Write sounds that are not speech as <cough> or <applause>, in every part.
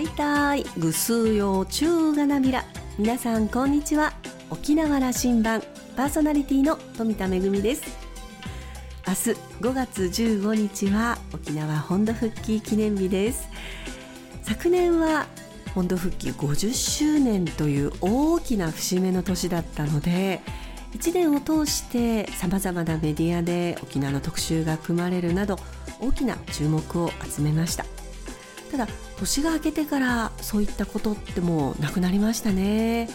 はいたいぐすうようちゅうがなびら。皆さんこんにちは。沖縄羅針盤パーソナリティの富田恵です。明日5月15日は沖縄本土復帰記念日です。昨年は本土復帰50周年という大きな節目の年だったので1年を通してさまざまなメディアで沖縄の特集が組まれるなど大きな注目を集めました。ただ年が明けてからそういったことってもうなくなりましたね。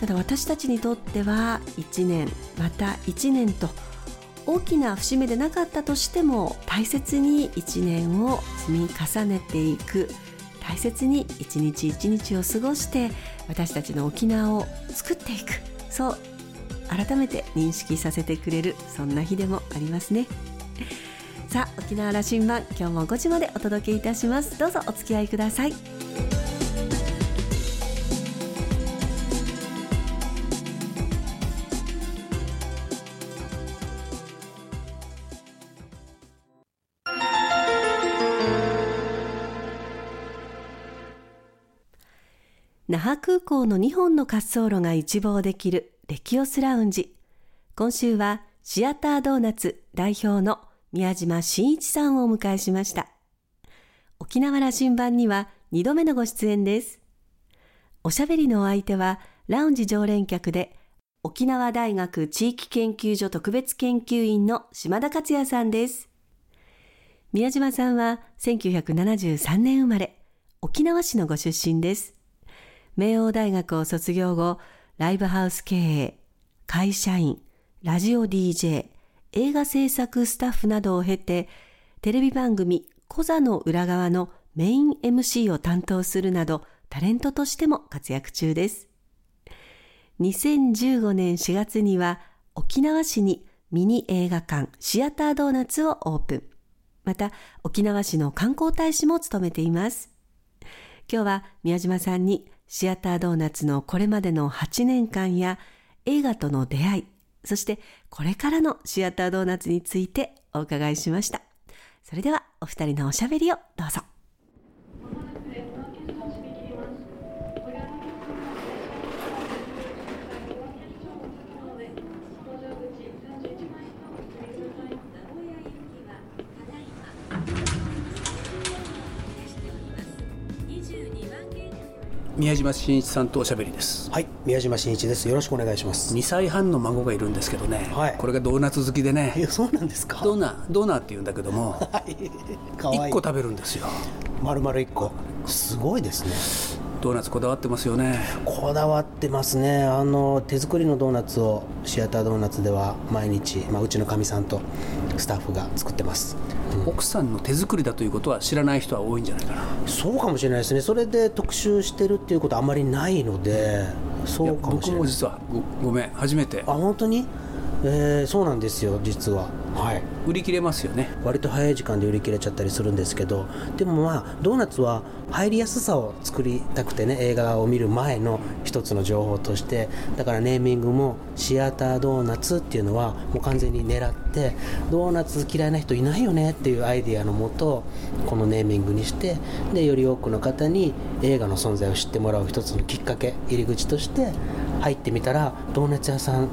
ただ私たちにとっては1年また1年と大きな節目でなかったとしても大切に1年を積み重ねていく。大切に一日一日を過ごして私たちの沖縄を作っていく。そう改めて認識させてくれるそんな日でもありますね。さあ沖縄羅針盤今日も5時までお届けいたします。どうぞお付き合いください。那覇空港の2本の滑走路が一望できるレキオスラウンジ。今週はシアタードーナツ代表の宮島真一さんをお迎えしました。沖縄羅針盤には2度目のご出演です。おしゃべりのお相手はラウンジ常連客で沖縄大学地域研究所特別研究員の島田克也さんです。宮島さんは1973年生まれ沖縄市のご出身です。明王大学を卒業後、ライブハウス経営、会社員、ラジオ DJ、映画制作スタッフなどを経て、テレビ番組コザの裏側のメイン MC を担当するなど、タレントとしても活躍中です。2015年4月には沖縄市にミニ映画館シアタードーナツをオープン。また沖縄市の観光大使も務めています。今日は宮島さんにシアタードーナツのこれまでの8年間や映画との出会い、そしてこれからのシアタードーナツについてお伺いしました。それではお二人のおしゃべりをどうぞ。宮島真一さんとおしゃべりです。はい宮島真一です。よろしくお願いします。2歳半の孫がいるんですけどね、はい、これがドーナツ好きでね。いやそうなんですか？ドーナドーナって言うんだけども、<laughs> はい、かわいい。1個食べるんですよ。丸々1個。すごいですね。ドーナツこだわってますよね。こだわってますね。あの手作りのドーナツをシアタードーナツでは毎日、まあ、うちのかみさんとスタッフが作ってます奥さんの手作りだということは知らない人は多いんじゃないかな。そうかもしれないですね。それで特集してるっていうことあまりないのでそうかもしれない。僕も実はごごめん。初めて。あ本当に？えー、そうなんですよ実は。はい。売り切れますよね。割と早い時間で売り切れちゃったりするんですけどでもまあドーナツは入りやすさを作りたくてね映画を見る前の一つの情報としてだからネーミングもシアタードーナツっていうのはもう完全に狙ってドーナツ嫌いな人いないよねっていうアイディアのもとこのネーミングにしてでより多くの方に映画の存在を知ってもらう一つのきっかけ入り口として入ってみたらドーナツ屋さん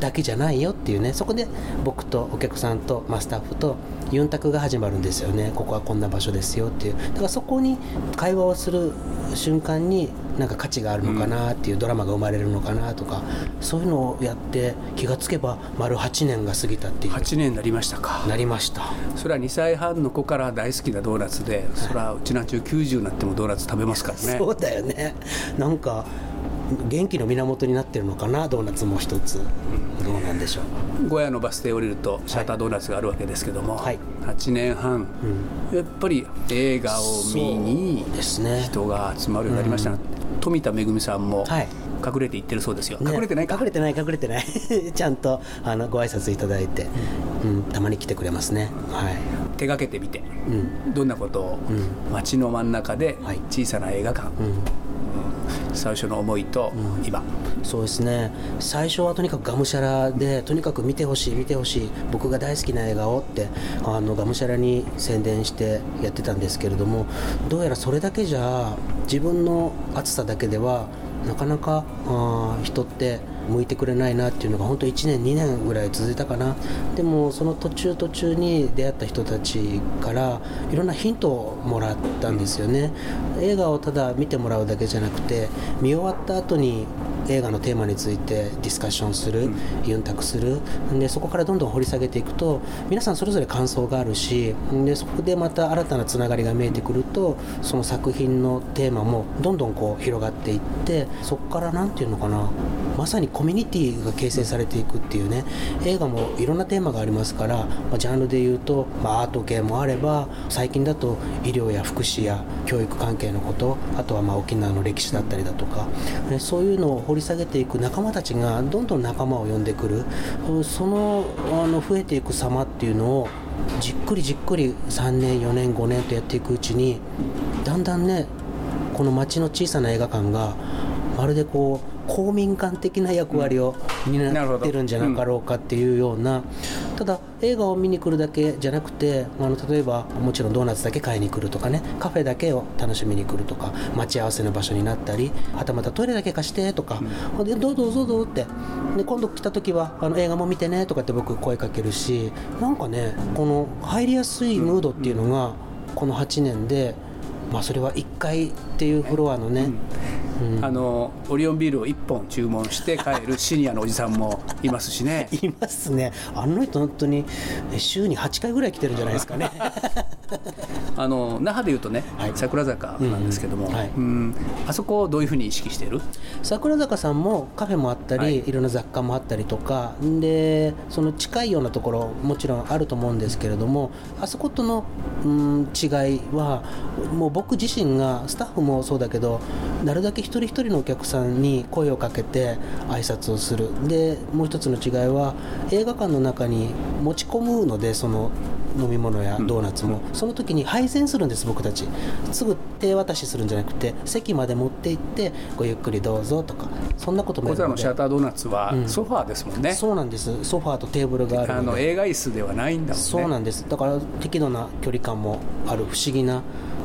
だけじゃないよっていうねそこで僕とお客さんと、まあ、スタッフとユンタクが始まるんですよね。ここはこんな場所ですよっていう。だからそこに会話をする瞬間になんか価値があるのかなっていうドラマが生まれるのかなとか、そういうのをやって気がつけば丸8年が過ぎたっていう。8年になりましたか。なりました。それは2歳半の子から大好きなドーナツで、それはうちなんちゅう90になってもドーナツ食べますからね。<laughs> そうだよね。なんか元気の源になってるのかなドーナツも一つ、どうなんでしょう。小屋のバス停降りるとシャッタードーナツがあるわけですけども、はい、8年半、うん、やっぱり映画を見に人が集まるようになりました、ね。うん、富田恵さんも、はい。隠れていってるそうですよ、ね、隠れてない隠れてない隠れてない。<laughs> ちゃんとあのご挨拶いただいて、うん、たまに来てくれますね、はい、手がけてみて、うん、どんなことを、うん、街の真ん中で小さな映画館、うん最初の思いと今、うん、そうですね。最初はとにかくがむしゃらでとにかく見てほしい見てほしい。僕が大好きな映画をってあのがむしゃらに宣伝してやってたんですけれどもどうやらそれだけじゃ自分の熱さだけではなかなかあ人って向いてくれないなっていうのが本当1年2年ぐらい続いたかな。でもその途中途中に出会った人たちからいろんなヒントをもらったんですよね。映画をただ見てもらうだけじゃなくて見終わった後に映画のテーマについてディスカッションする、ユンタクする。でそこからどんどん掘り下げていくと皆さんそれぞれ感想があるしでそこでまた新たなつながりが見えてくるとその作品のテーマもどんどんこう広がっていってそこから何て言うのかなまさにコミュニティが形成されていくっていうね映画もいろんなテーマがありますから、まあ、ジャンルで言うと、まあ、アート系もあれば最近だと医療や福祉や教育関係のことあとはまあ沖縄の歴史だったりだとか、ね、そういうのを掘り下げていく仲間たちがどんどん仲間を呼んでくる。そのあの増えていく様っていうのをじっくりじっくり3年4年5年とやっていくうちにだんだんねこの街の小さな映画館がまるでこう公民館的な役割を担ってるんじゃなかろうかっていうような、ただ映画を見に来るだけじゃなくてあの例えばもちろんドーナツだけ買いに来るとかねカフェだけを楽しみに来るとか待ち合わせの場所になったりはたまたトイレだけ貸してとか、うん、でどうぞどうぞどうって。で今度来た時はあの映画も見てねとかって僕声かけるしなんかねこの入りやすいムードっていうのがこの8年で、まあ、それは1階っていうフロアのね、うんあのオリオンビールを1本注文して帰るシニアのおじさんもいますしね。<laughs> いますね。あの人本当に週に8回ぐらい来てるんじゃないですかね <laughs> <laughs> あの那覇でいうとね、はい、桜坂なんですけども、うんはい、うん。あそこをどういうふうに意識してる？桜坂さんもカフェもあったり、はい、いろんな雑貨もあったりとかでその近いようなところもちろんあると思うんですけれどもあそことの、うん、違いはもう僕自身がスタッフもそうだけどなるだけ一人一人のお客さんに声をかけて挨拶をする。でもう一つの違いは映画館の中に持ち込むのでその飲み物やドーナツも、うん、その時に配膳するんです僕たち。すぐ手渡しするんじゃなくて席まで持って行ってごゆっくりどうぞとかそんなこともこちらのシャッタードーナツはソファーですもんね、うん、そうなんです。ソファーとテーブルがあるあの映画椅子ではないんだもんね。そうなんです。だから適度な距離感もある不思議な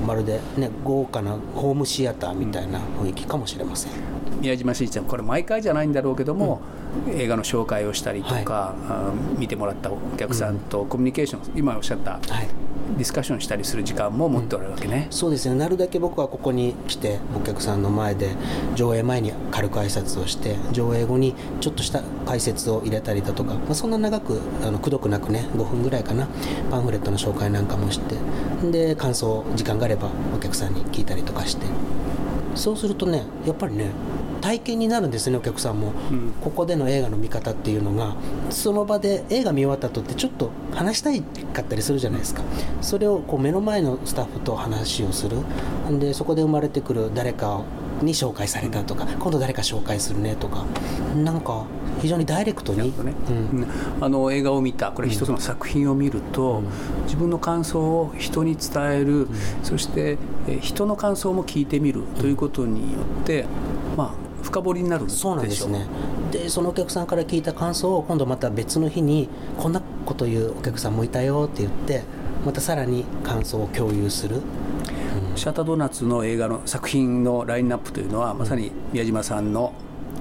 まるで、ね、豪華なホームシアターみたいな雰囲気かもしれません、宮島真一ちゃんこれ毎回じゃないんだろうけども、うん、映画の紹介をしたりとか、はい、見てもらったお客さんとコミュニケーション、うん、今おっしゃった、はい、ディスカッションしたりする時間も持っておられるわけね、うん、そうですね。なるだけ僕はここに来てお客さんの前で上映前に軽く挨拶をして上映後にちょっとした解説を入れたりだとか、まあ、そんな長くあのくどくなくね5分ぐらいかなパンフレットの紹介なんかもしてで感想時間があればお客さんに聞いたりとかして。そうするとねやっぱりね体験になるんですねお客さんも、うん、ここでの映画の見方っていうのがその場で映画見終わった後ってちょっと話したいかったりするじゃないですか。それをこう目の前のスタッフと話をする。でそこで生まれてくる誰かに紹介されたとか、今度誰か紹介するねとか。なんか非常にダイレクトに、ね。うん、あの映画を見たこれ一つの作品を見ると、うん、自分の感想を人に伝える、うん、そして人の感想も聞いてみるということによって、まあ深掘りになるそうなんですね。でそのお客さんから聞いた感想を今度また別の日にこんなこと言うお客さんもいたよって言ってまたさらに感想を共有する。シャッタードーナツの映画の作品のラインナップというのは、まさに宮島さんの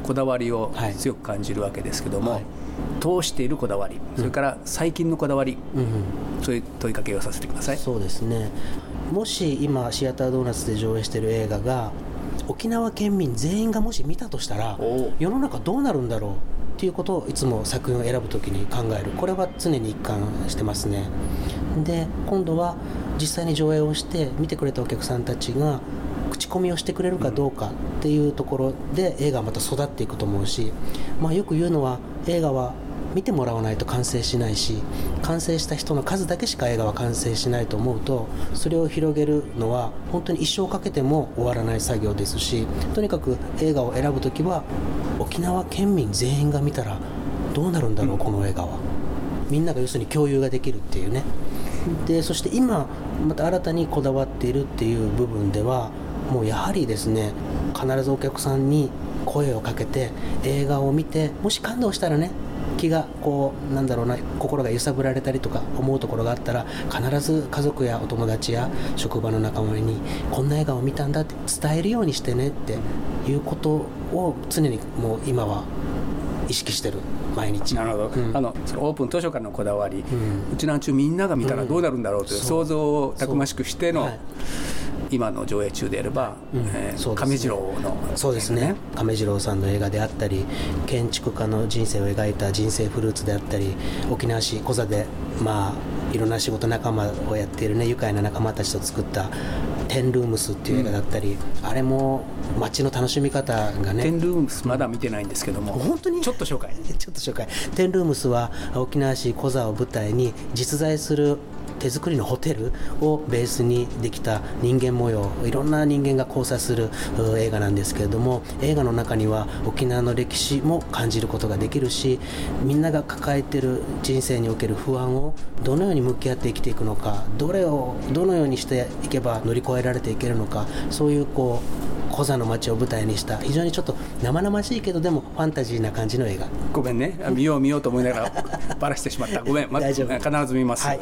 こだわりを強く感じるわけですけども、はい、通しているこだわり、それから最近のこだわり、うん、そういう問いかけをさせてください。そうですね。もし今シアタードーナツで上映している映画が沖縄県民全員がもし見たとしたら世の中どうなるんだろうっていうことをいつも作品を選ぶときに考える。これは常に一貫してますね。で今度は実際に上映をして見てくれたお客さんたちが口コミをしてくれるかどうかっていうところで映画はまた育っていくと思うし、まあ、よく言うのは映画は見てもらわないと完成しないし完成した人の数だけしか映画は完成しないと思うとそれを広げるのは本当に一生かけても終わらない作業ですしとにかく映画を選ぶ時は沖縄県民全員が見たらどうなるんだろう、この映画は。みんなが要するに共有ができるっていうね。でそして今また新たにこだわっているっていう部分ではもうやはりですね必ずお客さんに声をかけて映画を見てもし感動したらね気がこうなんだろうな心が揺さぶられたりとか思うところがあったら必ず家族やお友達や職場の仲間にこんな映画を見たんだって伝えるようにしてねっていうことを常にもう今は意識してる毎日。なるほど、うん、あのそのオープン図書館のこだわり、うん、うちなんちゅうみんなが見たらどうなるんだろうという想像をたくましくしての、はい、今の上映中であれば、うん。えーね、亀次郎の。そうですね。亀次郎さんの映画であったり建築家の人生を描いた「人生フルーツ」であったり沖縄市コザでまあいろんな仕事仲間をやっているね愉快な仲間たちと作った「テンルームス」っていう映画だったり、うん、あれも街の楽しみ方がね。テンルームスまだ見てないんですけども本当に？ちょっと紹介。<laughs> ちょっと紹介。テンルームスは沖縄市コザを舞台に実在する手作りのホテルをベースにできた人間模様いろんな人間が交差する映画なんですけれども映画の中には沖縄の歴史も感じることができるしみんなが抱えてる人生における不安をどのように向き合って生きていくのかどれをどのようにしていけば乗り越えられていけるのかそういうこうコザの街を舞台にした非常にちょっと生々しいけどでもファンタジーな感じの映画。ごめんね。見よう見ようと思いながらバラしてしまった。ごめん、ま、大丈夫。必ず見ます、はい、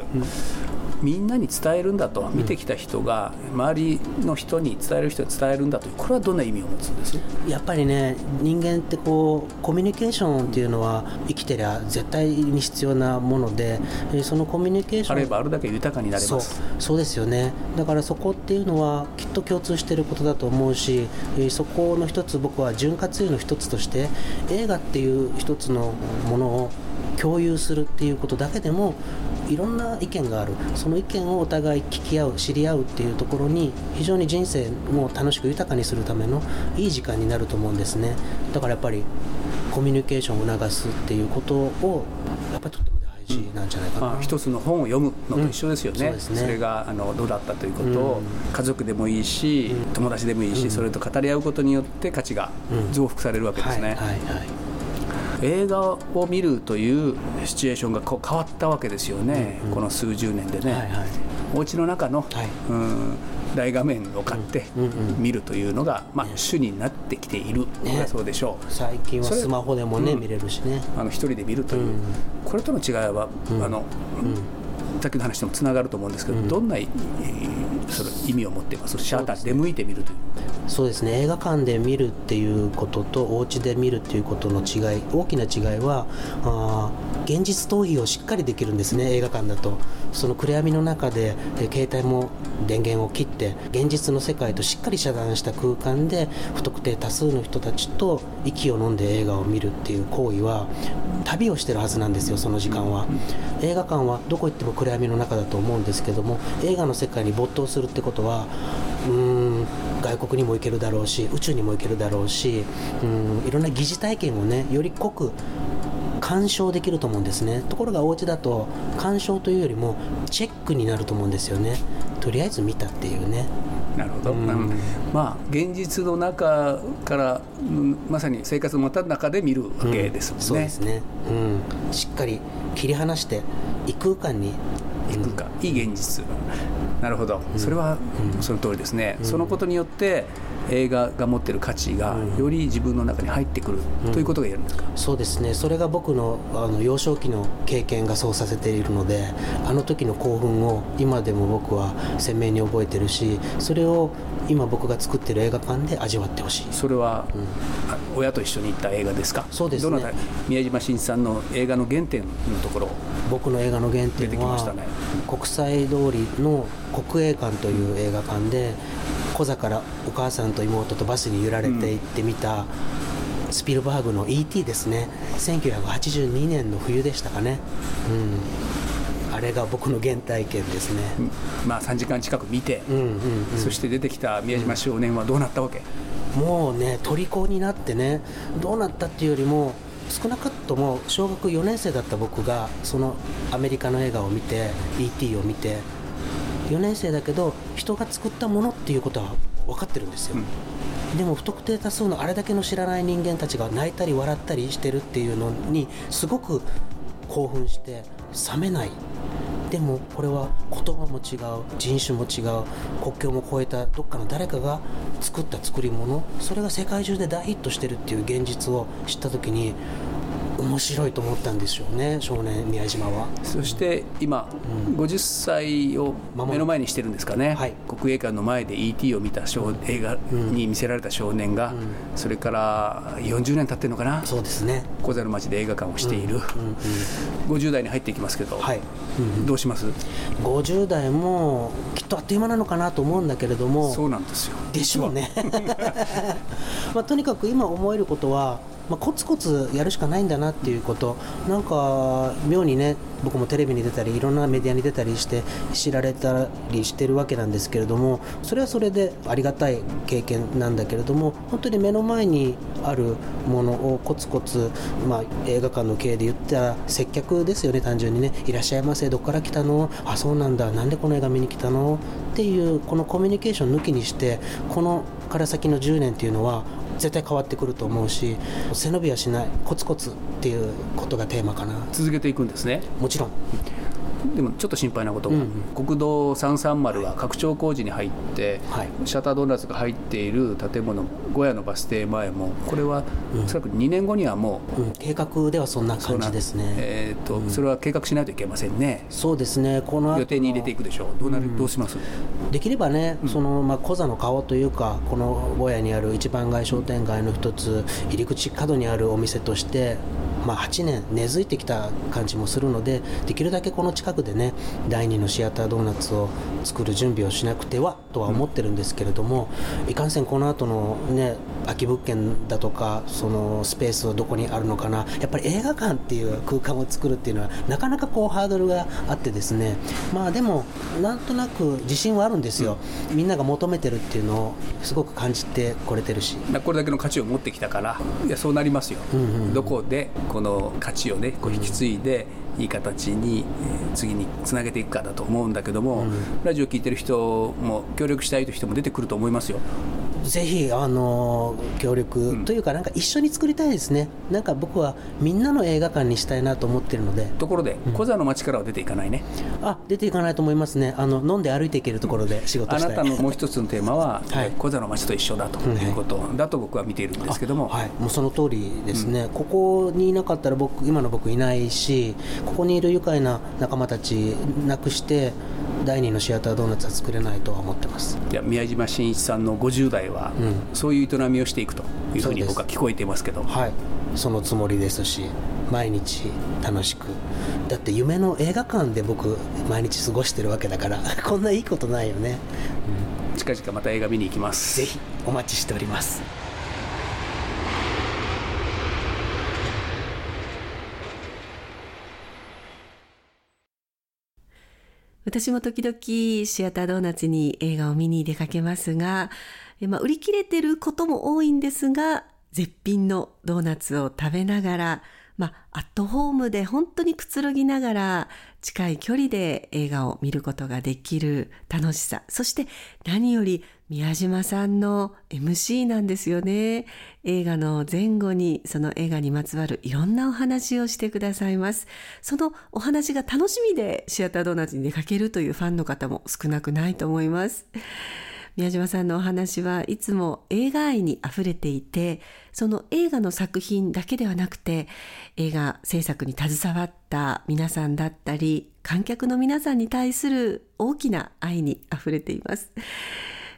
みんなに伝えるんだと。見てきた人が周りの人に伝える人に伝えるんだとこれはどんな意味を持つんです？やっぱりね人間ってこうコミュニケーションっていうのは生きてりゃ絶対に必要なものでそのコミュニケーションあればあるだけ豊かになれます。そうですよね。だからそこっていうのはきっと共通していることだと思うしそこの一つ僕は潤滑油の一つとして映画っていう一つのものを共有するっていうことだけでもいろんな意見がある。その意見をお互い聞き合う知り合うっていうところに非常に人生も楽しく豊かにするためのいい時間になると思うんですね。だからやっぱりコミュニケーションを促すっていうことをやっぱりとっても大事なんじゃないかな、まあ、一つの本を読むのと一緒ですよね。うんそね、それがあのどうだったということ。を、家族でもいいし、うん、友達でもいいし、それと語り合うことによって価値が増幅されるわけですね。はいはいはい映画を見るというシチュエーションがこう変わったわけですよね、うんうん、この数十年でね、はいはい、お家の中の、はい、うん大画面を買って見るというのが、まあ、主になってきているのがそうでしょう、ね、最近はスマホでもね、見れるしね。あの一人で見るという、これとの違いは、あの、さっきの話ともつながると思うんですけど、どんなその意味を持っています。シャーター出向いてみるという。そうですね。映画館で見るっていうこととお家で見るっていうことの違い大きな違いはあ現実逃避をしっかりできるんですね。映画館だと。その暗闇の中で、え携帯も電源を切って現実の世界としっかり遮断した空間で不特定多数の人たちと息を飲んで映画を見るっていう行為は旅をしてるはずなんですよその時間は。映画館はどこ行っても暗闇の中だと思うんですけども映画の世界に没頭するってことはうん外国にも行けるだろうし宇宙にも行けるだろうしうんいろんな疑似体験をねより濃く鑑賞できると思うんですね。ところがお家だと鑑賞というよりもチェックになると思うんですよね。とりあえず見たっていうね。なるほど、うん、まあ現実の中からまさに生活のた中で見るわけですもんね、うん、そうですね、うん、しっかり切り離して異空間に異空間、いい現実なるほど、それはその通りですね、そのことによって映画が持ってる価値がより自分の中に入ってくる、ということが言えるんですか、そうですね。それが僕のあの幼少期の経験がそうさせているのであの時の興奮を今でも僕は鮮明に覚えてるしそれを今僕が作ってる映画館で味わってほしい。それは、うん、親と一緒に行った映画ですか？そうですね。宮島真一さんの映画の原点のところ僕の映画の原点は、ね、国際通りの国営館という映画館で小座からお母さんと妹とバスに揺られて行ってみた、スピルバーグの E.T. ですね。1982年の冬でしたかね、うん、あれが僕の原体験ですね、まあ、3時間近く見て、うんうんうん、そして出てきた宮島少年はどうなったわけ、もうね虜になってねどうなったっていうよりも少なくとも小学4年生だった僕がそのアメリカの映画を見て E.T. を見て4年生だけど人が作ったものっていうことは分かってるんですよ、うん、でも不特定多数のあれだけの知らない人間たちが泣いたり笑ったりしてるっていうのにすごく興奮して冷めない。でもこれは言葉も違う人種も違う国境も越えたどっかの誰かが作った作り物それが世界中で大ヒットしてるっていう現実を知った時に面白いと思ったんでしょうね少年宮島は。そして今、うん、50歳を目の前にしてるんですかね、はい、国営館の前で E.T. を見た少映画に見せられた少年が、うん、それから40年経ってるのかな。そうですね。小座の町で映画館をしている、うんうんうん、50代に入っていきますけど、はい。うん、どうします？50代もきっとあっという間なのかなと思うんだけれども。そうなんですよ。でしょうね。<laughs> まあ、とにかく今思えることはまあ、コツコツやるしかないんだなっていうこと。なんか妙にね僕もテレビに出たりいろんなメディアに出たりして知られたりしてるわけなんですけれどもそれはそれでありがたい経験なんだけれども本当に目の前にあるものをコツコツ、まあ、映画館の経営で言ったら接客ですよね単純にね。いらっしゃいませどこから来たの？あそうなんだ。なんでこの映画見に来たの？っていうこのコミュニケーション抜きにしてこのから先の10年っていうのは絶対変わってくると思うし背伸びはしないコツコツっていうことがテーマかな。続けていくんですね。もちろんでもちょっと心配なことが、うん国道330は拡張工事に入って、はい、シャタードーナツが入っている建物小屋のバス停前もこれはおそらく2年後にはもう、うん、計画ではそんな感じですね。えーと、うん、それは計画しないといけませんね。そうですね。この予定に入れていくでしょう。どうなる、どうします？できればね、そのまあ、小座の顔というかこの小屋にある一番街商店街の一つ入り口角にあるお店としてまあ、8年根付いてきた感じもするのでできるだけこの近くでね第2のシアタードーナツを作る準備をしなくてはとは思ってるんですけれども、うん、いかんせんこの後のね空き物件だとかそのスペースはどこにあるのかなやっぱり映画館っていう空間を作るっていうのはなかなかこうハードルがあってですねまあでもなんとなく自信はあるんですよ、うん、みんなが求めてるっていうのをすごく感じてこれてるし。これだけの価値を持ってきたからいやそうなりますよ、うんうんうん、どこでこの価値をねこう引き継いで、いい形に、え次につなげていくかだと思うんだけども、うん、ラジオ聞いてる人も協力したいという人も出てくると思いますよ。ぜひあの協力というか、なんか一緒に作りたいですね、なんか僕はみんなの映画館にしたいなと思ってるので。ところで、小座の街からは出ていかないね。あ出ていかないと思いますね。あの飲んで歩いていけるところで仕事したいあなたのもう一つのテーマは、はい、小座の街と一緒だということだと僕は見ているんですけども、はい、もうその通りですね、うん、ここにいなかったら僕今の僕いないしここにいる愉快な仲間たちなくして第二のシアタードーナツは作れないとは思ってます。いや宮島真一さんの50代は、うん、そういう営みをしていくというふうに僕は聞こえていますけど。はい。そのつもりですし毎日楽しく。だって夢の映画館で僕毎日過ごしてるわけだから <laughs> こんないいことないよね、うん、近々また映画見に行きます。ぜひお待ちしております私も時々シアタードーナツに映画を見に出かけますが、まあ、売り切れてることも多いんですが、絶品のドーナツを食べながら、まあ、アットホームで本当にくつろぎながら近い距離で映画を見ることができる楽しさ。そして何より宮島さんの MC なんですよね。映画の前後にその映画にまつわるいろんなお話をしてくださいます。そのお話が楽しみでシアタードーナツに出かけるというファンの方も少なくないと思います。宮島さんのお話はいつも映画愛に溢れていて、その映画の作品だけではなくて、映画制作に携わった皆さんだったり、観客の皆さんに対する大きな愛に溢れています。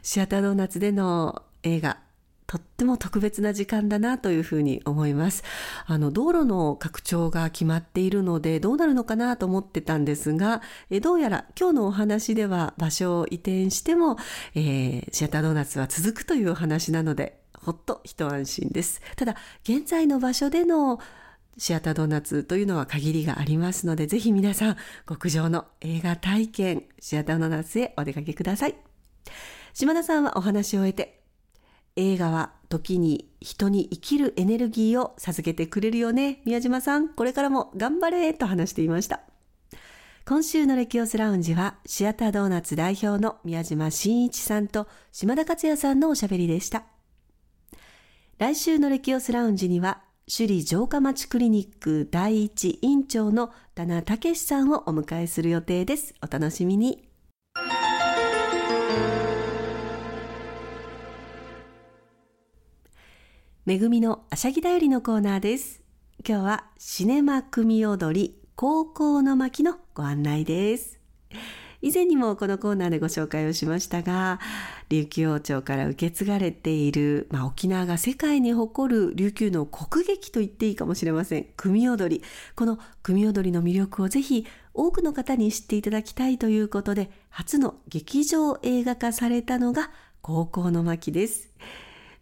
シアタードーナツでの映画、とっても特別な時間だなというふうに思います。あの、道路の拡張が決まっているので、どうなるのかなと思ってたんですが、えどうやら今日のお話では場所を移転しても、えー、シアタードーナツは続くというお話なので、ほっと一安心です。ただ、現在の場所でのシアタードーナツというのは限りがありますので、ぜひ皆さん、極上の映画体験、シアタードーナツへお出かけください。島田さんはお話を終えて、映画は時に人に生きるエネルギーを授けてくれるよね。宮島さん、これからも頑張れと話していました。今週のレキオスラウンジはシアタードーナツ代表の宮島真一さんと島田克也さんのおしゃべりでした。来週のレキオスラウンジには首里城下町クリニック第一院長の田名武さんをお迎えする予定です。お楽しみに。めぐみのあしゃぎだよりのコーナーです。今日はシネマ組踊り高校の巻のご案内です。以前にもこのコーナーでご紹介をしましたが、琉球王朝から受け継がれている、まあ、沖縄が世界に誇る琉球の国劇と言っていいかもしれません。組踊り。この組踊りの魅力をぜひ多くの方に知っていただきたいということで、初の劇場映画化されたのが高校の巻です。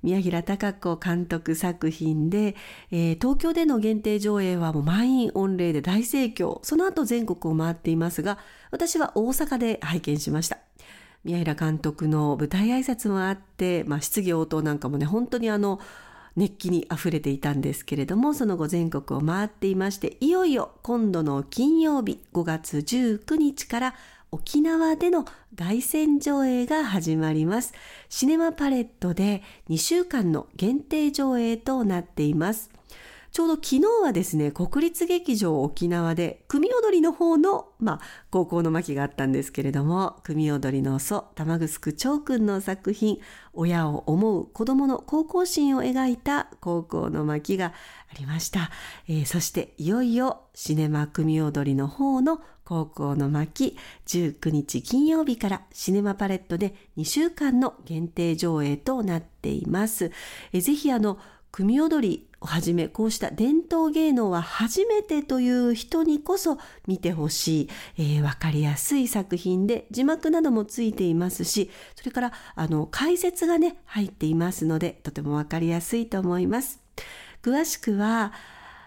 宮平隆子監督作品で、えー、東京での限定上映はもう満員御礼で大盛況。その後全国を回っていますが、私は大阪で拝見しました。宮平監督の舞台挨拶もあって、まあ、質疑応答なんかもね、本当にあの、熱気に溢れていたんですけれども、その後全国を回っていまして、いよいよ今度の金曜日5月19日から沖縄での凱旋上映が始まります。シネマパレットで2週間の限定上映となっています。ちょうど昨日はですね、国立劇場沖縄で組踊りの方の、まあ、高校の巻があったんですけれども、組踊りの祖、玉城長君の作品、親を思う子供の高校心を描いた高校の巻がありました。えー、そしていよいよシネマ組踊りの方の高校の巻19日金曜日からシネマパレットで2週間の限定上映となっています。えー、ぜひあの組踊りをはじめこうした伝統芸能は初めてという人にこそ見てほしい、えー、分かりやすい作品で字幕などもついていますしそれからあの解説がね入っていますのでとても分かりやすいと思います。詳しくは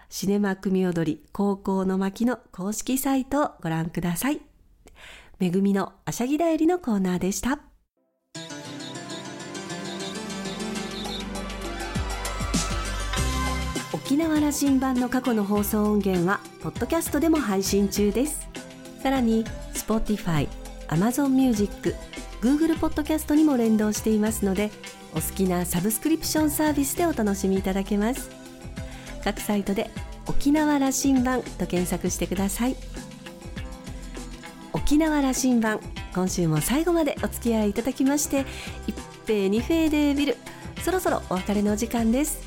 シネマ組踊り高校の巻の公式サイトをご覧ください。めぐみのあしゃぎだよりのコーナーでした。沖縄羅針盤の過去の放送音源はポッドキャストでも配信中です。さらに Spotify、Amazon Music、Google ポッドキャストにも連動していますのでお好きなサブスクリプションサービスでお楽しみいただけます。各サイトで沖縄羅針盤と検索してください。沖縄羅針盤今週も最後までお付き合いいただきまして一平二平でビルそろそろお別れの時間です。